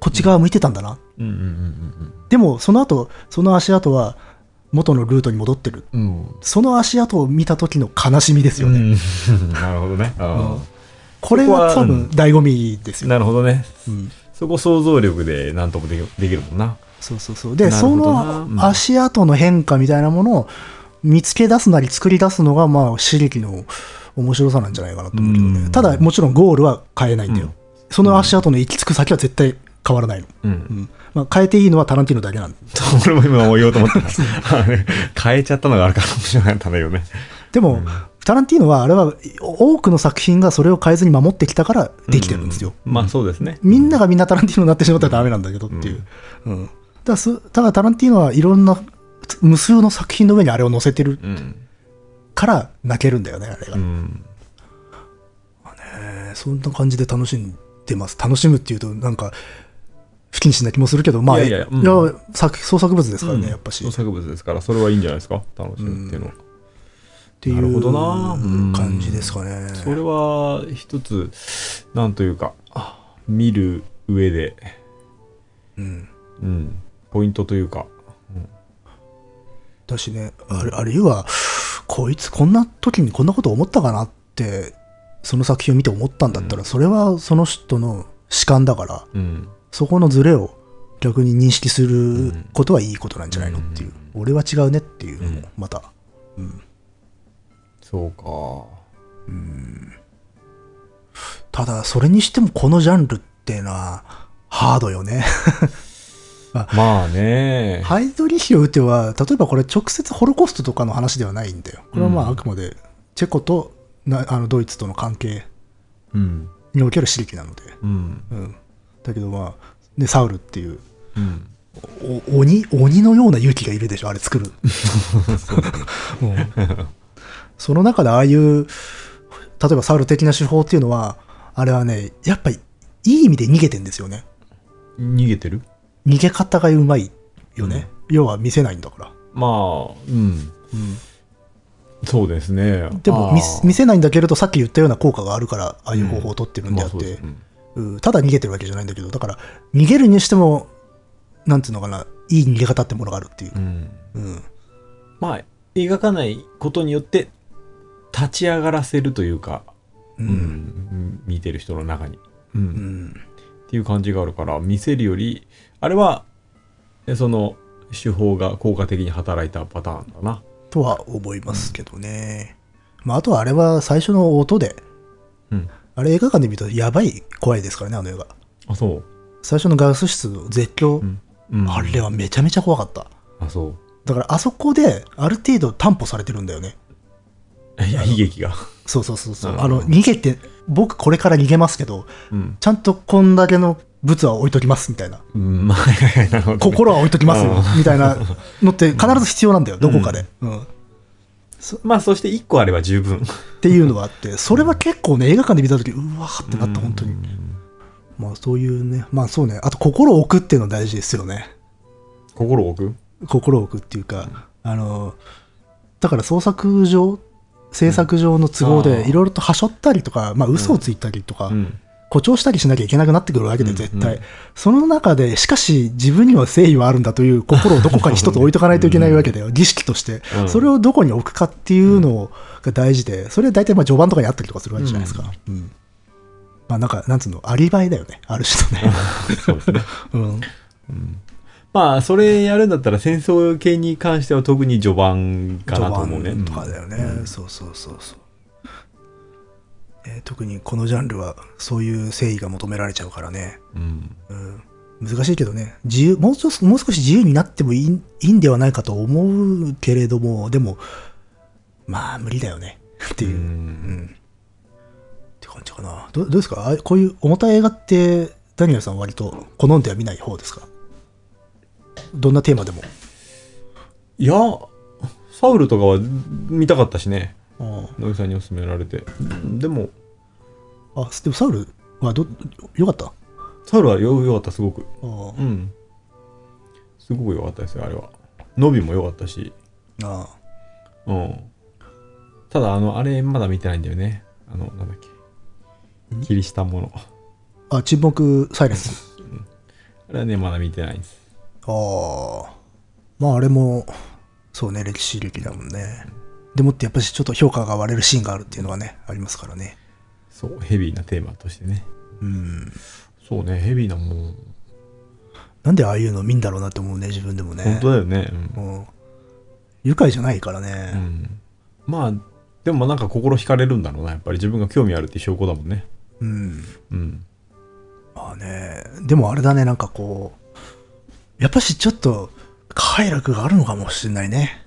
こっち側向いてたんだな、うんうんうんでもその後その足跡は元のルートに戻ってるうんうん。その足跡を見た時の悲しみですよね、うん。なるほどね。あこれはが多分醍醐味ですあよ、なるほどね。うんそこ想像力で何ともできるもんな。そうそうそう。でその足跡の変化みたいなものを見つけ出すなり作り出すのがまあ刺激の面白さなんじゃないかなと思うけどうん。ねただもちろんゴールは変えないんだよ、うん。その足跡の行き着く先は絶対変わらないの、う。うん。んまあ、変えていいのはタランティーノだけなん 俺も今言おうと思った。あ れ変えちゃったのがあるから面白かったんだよね。でも、タランティーノはあれは多くの作品がそれを変えずに守ってきたからできてるんですよ、うん。まあそうですね。みんながみんなタランティーノになってしまったらダメなんだけどっていう。うん。だからすただタランティーノはいろんな無数の作品の上にあれを載せてるうん。から泣けるんだよね、あれが。うん。えーそんな感じで楽しんでます。楽しむっていうとなんか不謹慎な気もするけど、まあ、いやいやうん作創作物ですからね、やっぱし。創作物ですから、それはいいんじゃないですか？楽しむっていうのは。っていなるほう感じですかね。それは一つ、なんというか、見る上で、うん。うん、ポイントというか、だしね、あるあるいは、こいつこんな時にこんなこと思ったかなって、その作品を見て思ったんだったら、それはその人の主観だから、うん、そこのズレを逆に認識することはいいことなんじゃないのっていう。俺は違うねっていうのも、また。うん。そうか。ただ、それにしてもこのジャンルっていうのは、ハードよね。まあね、ハイドリヒを打ては、例えばこれ直接ホロコーストとかの話ではないんだよ。これはまあうんあくまでチェコとなあのドイツとの関係うん、における刺激なので。うん、うん。だけどまあ、ね、サウルっていう、うん。お鬼、鬼のような勇気がいるでしょ、あれ作る。うんその中でああいう、例えばサウル的な手法っていうのは、あれはね、やっぱりいい意味で逃げてんですよね。逃げてる？逃げ方がうまいよね。要は見せないんだから。まあ、うん、そうですね。でも見せないんだけれど、さっき言ったような効果があるから、ああいう方法を取ってるんであって、うん。うん。ただ逃げてるわけじゃないんだけど、だから、逃げるにしても、なんていうのかな、いい逃げ方ってものがあるっていう。う。ん。うん。まあ、描かないことによって、立ち上がらせるというか、う。うんん、見てる人の中に、うん。うん。っていう感じがあるから、見せるより、あれは、えその、手法が効果的に働いたパターンだな。とは思いますけどね。まあ、あとはあれは最初の音で、うん。あれ映画館で見るとやばい怖いですからね、あの映画。あ、そう。最初のガス室の絶叫、うん。うん、あれはめちゃめちゃ怖かった。あ、そう。だからあそこである程度担保されてるんだよね。いや、悲劇が。そうそうそうそう。うんあの、逃げて、僕これから逃げますけど、うん。ちゃんとこんだけの物は置いときますみたいな。うん、まあ、心は置いときますみたいな のって必ず必要なんだよ、どこかで。うん。っまあ、そして1個あれば十分。ていうのがあって、それは結構ね、映画館で見たとき、うわーってなった、本当に。まあそういうね、まあそうね、あと心を置くっていうの大事ですよね。心を置く？心を置くっていうか、あの、だから創作上、制作上の都合でいろいろとはしょったりとか、まあ嘘をついたりとか、うん。誇張したりしなきゃいけなくなってくるわけで、絶対。うん。その中で、しかし自分には誠意はあるんだという心をどこかに一つ置いとかないといけないわけだよ、儀式として。うん。それをどこに置くかっていうのが大事で、それは大体まあ序盤とかにあったりとかするわけじゃないですか。うんまあなんか、なんつうの、アリバイだよね、ある種のね。そうですね。うん。まあ、それやるんだったら戦争系に関しては特に序盤かなと思うね。序盤とかだよね、そうそうそうそう、えー特にこのジャンルはそういう誠意が求められちゃうからね、うん。うん、難しいけどね。自由もう少しもう少し自由になってもいいいいんではないかと思うけれどもでもまあ無理だよね。っていう、ううん。んって感じかな。どどうですか？あこういう重たい映画ってダニエルさんは割と好んでは見ない方ですか？どんなテーマでも。いや、サウルとかは見たかったしね。あ野木さんに勧められて。でも、あでもサウル？はどよかった？サウルはよよかった、すごく。あうん。すごく良かったですよ、あれは。伸びも良かったし。あうん。ただ、あの、あれ、まだ見てないんだよね。あの、なんだっけ。キリシタンもの。あ沈黙サイレンスあれはね、まだ見てないんです。ああまああれもそうね歴史劇だもんねでもってやっぱりちょっと評価が割れるシーンがあるっていうのはねありますからねそう、ヘビーなテーマとしてね。うんそうね、ヘビーなもん。なんでああいうの見んだろうなって思うね自分でもね本当だよね。うんうん愉快じゃないからうね、ん。まあ、でもなんか心惹かれるんだろうな。やっぱり自分が興味あるって証拠だもんね。うん、うん。まあねでもあれだねなんかこうやっぱしちょっと快楽があるのかもしれないね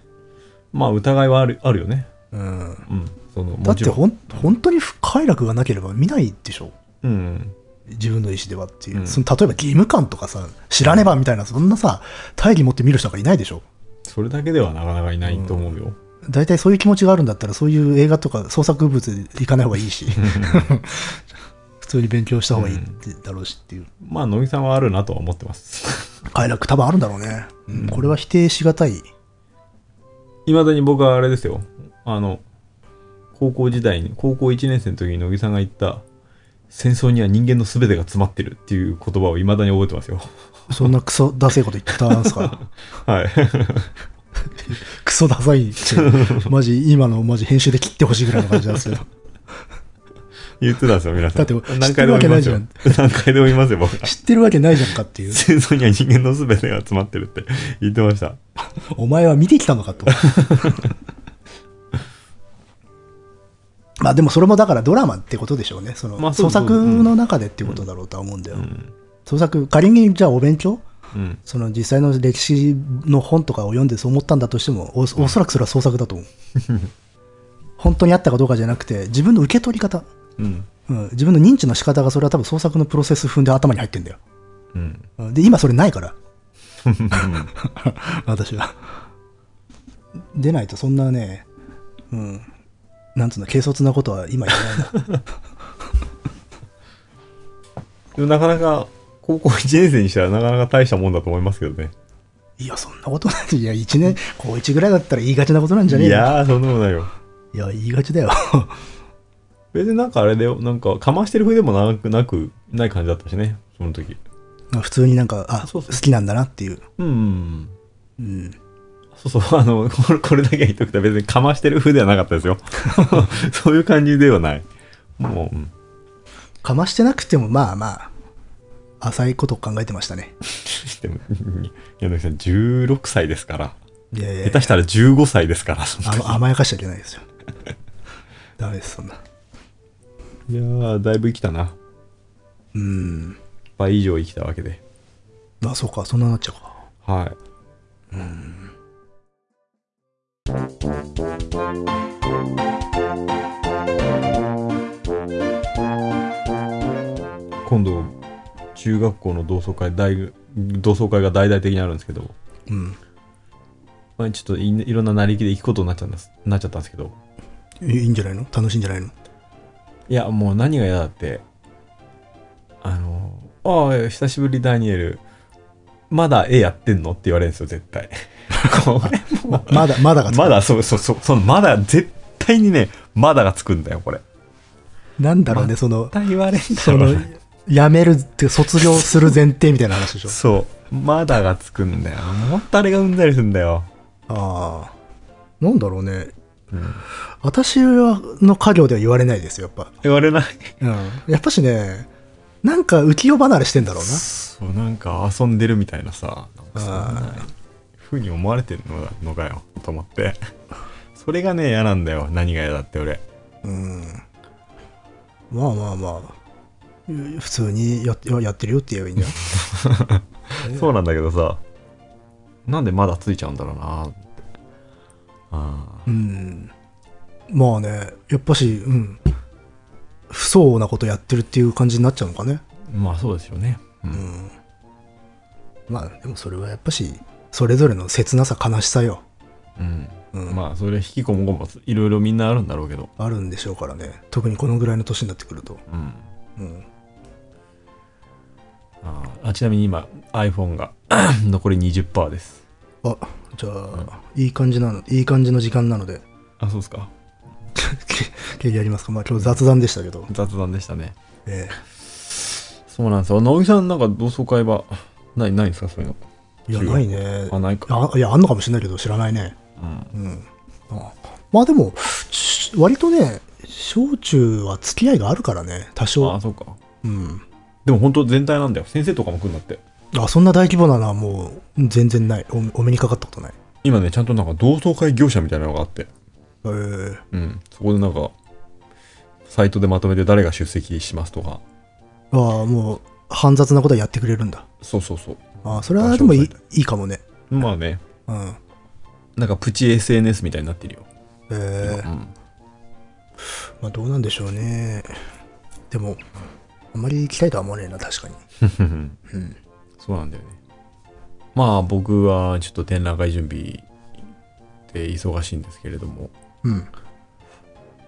まあ、疑いはあるあるよね。うん。うん。その、だもちろん。ってほん本当に快楽がなければ見ないでしょ？うん。自分の意思ではっていう、うん。その例えば義務感とかさ知らねばみたいなそんなさ大義持って見る人がいないでしょ？それだけではなかなかいないと思うよ。大体そういう気持ちがあるんだったらそういう映画とか創作物で行かない方がいいし。普通に勉強した方がいいだろうしっていう。まあ、野木さんはあるなとは思ってます。快楽多分あるんだろうね、うん。これは否定しがたいいまだに僕はあれですよ。あの、高校時代に、高校1年生の時に乃木さんが言った、戦争には人間の全てが詰まってるっていう言葉を未だに覚えてますよ。そんなクソダセいこと言ったんすか？はい。クソダサいって、マジ、今のマジ編集で切ってほしいぐらいの感じなんですけど。言ってたんですよ、皆さん。だって何回でも言いますよ。何回でも言いますよ、僕は。知ってるわけないじゃんかっていう。戦争には人間の全てが詰まってるって言ってました。お前は見てきたのかと。まあでもそれもだからドラマってことでしょうね。そのまあ創作の中でっていうことだろうとは思うんだよ。うん。創作、仮にじゃあお勉強うん。その実際の歴史の本とかを読んでそう思ったんだとしても、おおそらくそれは創作だと思う。本当にあったかどうかじゃなくて、自分の受け取り方、うん。うん、自分の認知の仕方がそれは多分創作のプロセス踏んで頭に入ってんだよ。うん。うんで、今それないから。私は。出ないとそんなね、うん、なんつうの、軽率なことは今言えないな。でもなかなか、高校1年生にしたらなかなか大したもんだと思いますけどね。いや、そんなことない。いや、1年、高1ぐらいだったら言いがちなことなんじゃねえのいやー、そんなことないよ。いや、言いがちだよ。別になんかあれだよ、なんかかましてる風でもなく、なく、ない感じだったしね、その時。普通になんか、あ、そうそう好きなんだなっていう。うん。うん。そうそう、あの、これこれだけは言っとくと別にかましてる風ではなかったですよ。そういう感じではない。もう、うんかましてなくても、まあまあ、浅いことを考えてましたね。でも、柳さん16歳ですから。いやいや下手したら15歳ですから。甘やかしちゃいけないですよ。ダメです、そんな。いやー、だいぶ生きたな。うん。倍以上生きたわけで。あ、そうか、そんななっちゃうか。はい。今度、中学校の同窓会、大同窓会が大々的にあるんですけど、うん。まあ、ちょっといいろんな成り行きで行くことになっちゃったんですなっちゃったんですけど、いいいんじゃないの？楽しいんじゃないの？いや、もう何が嫌だって、あの、ああ、久しぶりダニエル、まだ絵やってんのって言われるんですよ、絶対。これままだ、まだがつくまだ、そうそうそう、その、まだ、絶対にね、まだがつくんだよ、これ。なんだろうね、その言われんだそのろうね。、辞めるって、卒業する前提みたいな話でしょ。そう。まだがつくんだよ。もっとあれが生んだりするんだよ。ああ。なんだろうね。うん。私はの家業では言われないですよ、やっぱ。言われない。うん。やっぱしね、なんか浮世離れしてんだろうな。そう、なんか遊んでるみたいなさ、なんかそんあな風に思われてるののかよ、と思って。それがね、嫌なんだよ。何が嫌だって俺。うん。まあまあまあ。普通にやややってるよって言えばいいんだよ。そうなんだけどさ、なんでまだついちゃうんだろうな。うん。まあね、やっぱし、うん。不相応なことやってるっていう感じになっちゃうのかね。まあそうですよね。う。うんん。まあ、でもそれはやっぱし、それぞれの切なさ、悲しさよ。うん。うん。まあそれ引きこもごもいろいろみんなあるんだろうけど。あるんでしょうからね。特にこのぐらいの年になってくると。うん。うん。ああちなみに今 iPhone が 残り20%です。あ、じゃあ、いい感じなの、いい感じの時間なので、あ、そうですか。経験やりますか？まあ今日雑談でしたけど。雑談でしたね。えそうなんですよ。直木さんなんか同窓会はない、ないんですか？そういうの。えいや、ないね。あ、ないか。あいや、あんのかもしれないけど、知らないね。うん。うん。あまあでも、し割とね、小中は付き合いがあるからね、多あ、少。そうか。うん。でも本当全体なんだよ。先生とかも来るんだって。あ、そんな大規模なのはもう全然ない。おお目にかかったことない。今ね、ちゃんとなんか同窓会業者みたいなのがあって。えー、うん。そこでなんか、サイトでまとめて誰が出席しますとか。ああ、もう、煩雑なことはやってくれるんだ。そうそうそう。ああ、それはでもいいいいかもね。まあね、うん。なんかプチ SNS みたいになってるよ。えー、うん。まあどうなんでしょうね。でも、あんまり行きたいとは思わねえな、確かに。うん。そうなんだよね。まあ僕はちょっと展覧会準備で忙しいんですけれども。うん。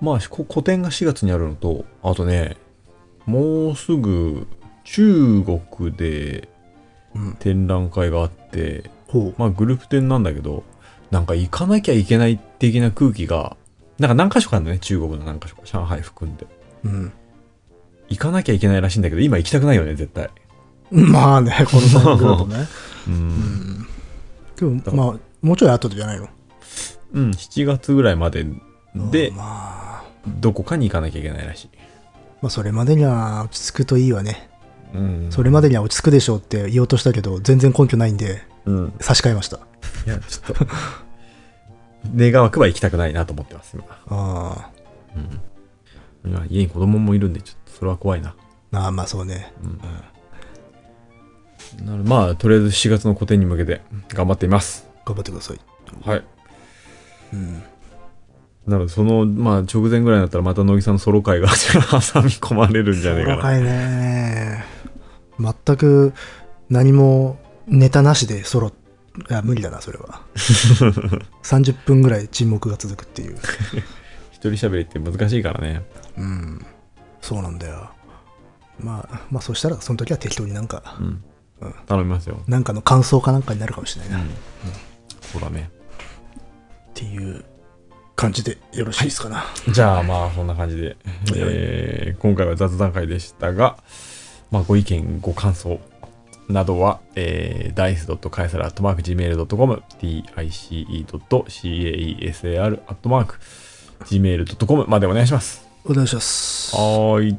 まあこ個展が4月にあるのと、あとね、もうすぐ中国でうん。展覧会があって、ほう。まあグループ展なんだけど、なんか行かなきゃいけない的な空気がなんか何箇所かあるのね、中国の何箇所か、上海含んで。うん。行かなきゃいけないらしいんだけど、今行きたくないよね、絶対。まあね、このタイミングだとね。うん。でも、まあ、もうちょい後じゃないの？うん、7月ぐらいまでで、まあ、どこかに行かなきゃいけないらしい。まあ、それまでには落ち着くといいわね。うん。それまでには落ち着くでしょうって言おうとしたけど、全然根拠ないんで、うん。差し替えました。いや、ちょっと、願わくば行きたくないなと思ってます、今。あうん。今家に子供もいるんで、ちょっとそれは怖いな。あ。ああ、まあそうね。なるまあ、とりあえず7月の個展に向けて頑張っています。頑張ってください。はい。うん。なので、その、まあ、直前ぐらいになったらまた乃木さんのソロ会が挟み込まれるんじゃねえかな。若いね。全く何もネタなしでソロ、いや、無理だな、それは。30分ぐらい沈黙が続くっていう。一人喋りって難しいからね。うん。そうなんだよ。まあ、まあ、そしたら、その時は適当になんか、うんうん。頼みますよ。なんかの感想かなんかになるかもしれないな。っうん。そうだね。ていう感じでよろしいですかな。じゃあまあそんな感じで、えー今回は雑談会でしたが、まあ、ご意見ご感想などは、えー、dice.caesar.gmail.com dice.caesar.gmail.com までお願いします。お願いします。はーい。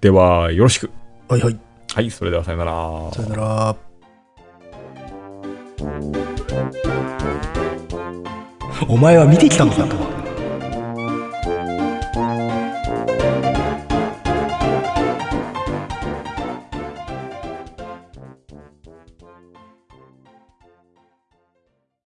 では、よろしく。はいはい。はい、それではさよなら。さよなら。お前は見てきたのか